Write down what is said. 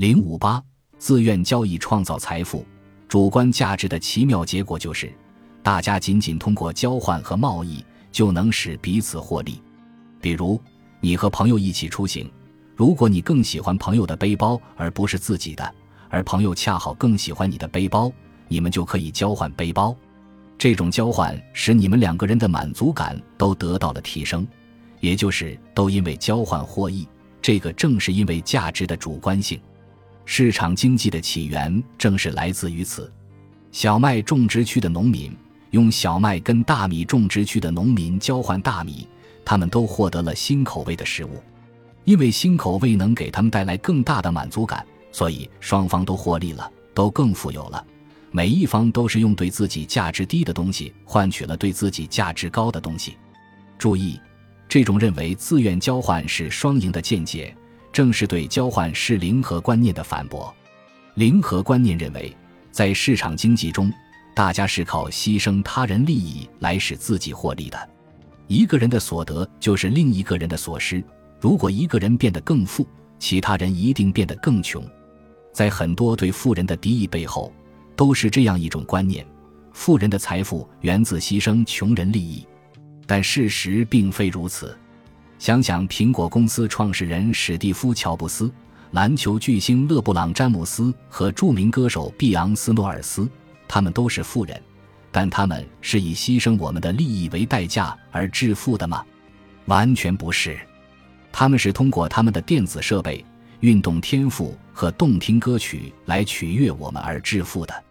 零五八，自愿交易创造财富，主观价值的奇妙结果就是，大家仅仅通过交换和贸易就能使彼此获利。比如，你和朋友一起出行，如果你更喜欢朋友的背包而不是自己的，而朋友恰好更喜欢你的背包，你们就可以交换背包。这种交换使你们两个人的满足感都得到了提升，也就是都因为交换获益。这个正是因为价值的主观性。市场经济的起源正是来自于此。小麦种植区的农民用小麦跟大米种植区的农民交换大米，他们都获得了新口味的食物。因为新口味能给他们带来更大的满足感，所以双方都获利了，都更富有了。每一方都是用对自己价值低的东西换取了对自己价值高的东西。注意，这种认为自愿交换是双赢的见解。正是对交换是零和观念的反驳。零和观念认为，在市场经济中，大家是靠牺牲他人利益来使自己获利的。一个人的所得就是另一个人的所失。如果一个人变得更富，其他人一定变得更穷。在很多对富人的敌意背后，都是这样一种观念：富人的财富源自牺牲穷人利益。但事实并非如此。想想苹果公司创始人史蒂夫·乔布斯、篮球巨星勒布朗·詹姆斯和著名歌手碧昂斯·诺尔斯，他们都是富人，但他们是以牺牲我们的利益为代价而致富的吗？完全不是，他们是通过他们的电子设备、运动天赋和动听歌曲来取悦我们而致富的。